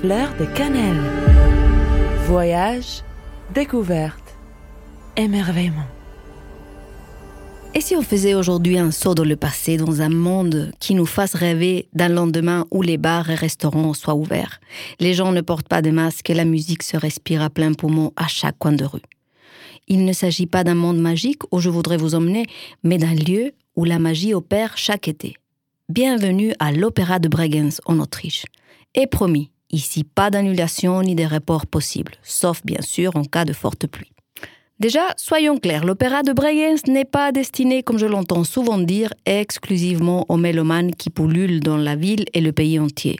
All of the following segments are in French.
Fleur de cannelle. Voyage, découverte, émerveillement. Et si on faisait aujourd'hui un saut dans le passé, dans un monde qui nous fasse rêver d'un lendemain où les bars et restaurants soient ouverts, les gens ne portent pas de masque et la musique se respire à plein poumon à chaque coin de rue Il ne s'agit pas d'un monde magique où je voudrais vous emmener, mais d'un lieu où la magie opère chaque été. Bienvenue à l'Opéra de Bregenz en Autriche. Et promis, ici pas d'annulation ni de report possible, sauf bien sûr en cas de forte pluie. Déjà, soyons clairs, l'opéra de Bregenz n'est pas destiné, comme je l'entends souvent dire, exclusivement aux mélomanes qui pullulent dans la ville et le pays entier.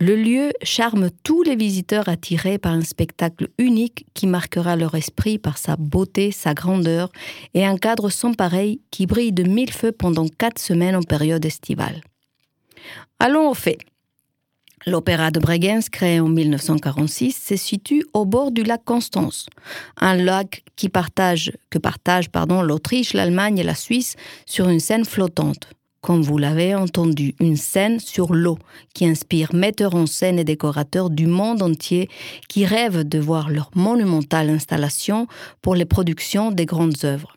Le lieu charme tous les visiteurs attirés par un spectacle unique qui marquera leur esprit par sa beauté, sa grandeur et un cadre sans pareil qui brille de mille feux pendant quatre semaines en période estivale. Allons au fait. L'opéra de Bregenz, créé en 1946, se situe au bord du lac Constance, un lac que partagent pardon, l'Autriche, l'Allemagne et la Suisse sur une scène flottante comme vous l'avez entendu, une scène sur l'eau qui inspire metteurs en scène et décorateurs du monde entier qui rêvent de voir leur monumentale installation pour les productions des grandes œuvres.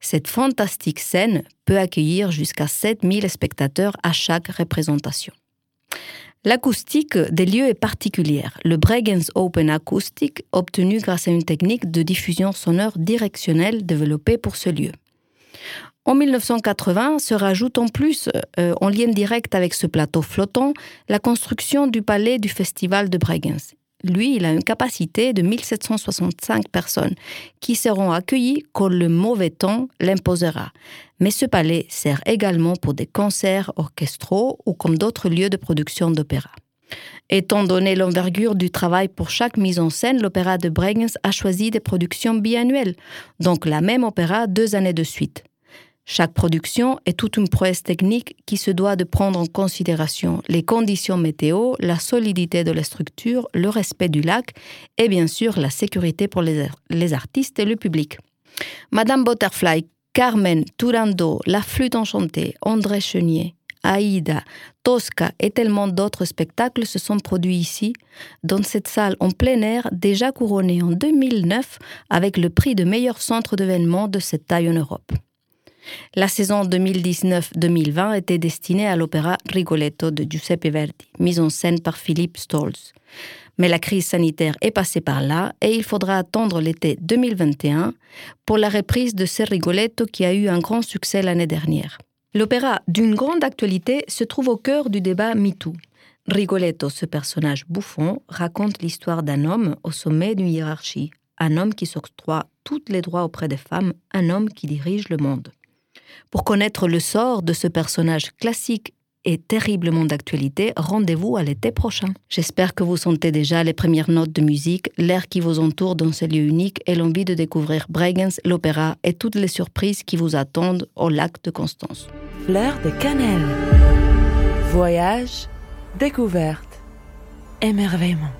Cette fantastique scène peut accueillir jusqu'à 7000 spectateurs à chaque représentation. L'acoustique des lieux est particulière. Le Bregenz Open Acoustic, obtenu grâce à une technique de diffusion sonore directionnelle développée pour ce lieu. En 1980 se rajoute en plus, euh, en lien direct avec ce plateau flottant, la construction du palais du festival de Bregenz. Lui, il a une capacité de 1765 personnes qui seront accueillies quand le mauvais temps l'imposera. Mais ce palais sert également pour des concerts orchestraux ou comme d'autres lieux de production d'opéra. Étant donné l'envergure du travail pour chaque mise en scène, l'opéra de Bregenz a choisi des productions biannuelles, donc la même opéra deux années de suite. Chaque production est toute une prouesse technique qui se doit de prendre en considération les conditions météo, la solidité de la structure, le respect du lac et bien sûr la sécurité pour les, artistes et le public. Madame Butterfly, Carmen, Turando, La Flûte Enchantée, André Chenier, Aïda, Tosca et tellement d'autres spectacles se sont produits ici, dans cette salle en plein air déjà couronnée en 2009 avec le prix de meilleur centre d'événements de cette taille en Europe. La saison 2019-2020 était destinée à l'opéra Rigoletto de Giuseppe Verdi, mise en scène par Philippe Stolz. Mais la crise sanitaire est passée par là et il faudra attendre l'été 2021 pour la reprise de ce Rigoletto qui a eu un grand succès l'année dernière. L'opéra d'une grande actualité se trouve au cœur du débat MeToo. Rigoletto, ce personnage bouffon, raconte l'histoire d'un homme au sommet d'une hiérarchie, un homme qui s'octroie tous les droits auprès des femmes, un homme qui dirige le monde. Pour connaître le sort de ce personnage classique et terriblement d'actualité, rendez-vous à l'été prochain. J'espère que vous sentez déjà les premières notes de musique, l'air qui vous entoure dans ce lieu unique et l'envie de découvrir Bregenz, l'opéra et toutes les surprises qui vous attendent au lac de Constance. Fleur de cannelle. Voyage, découverte, émerveillement.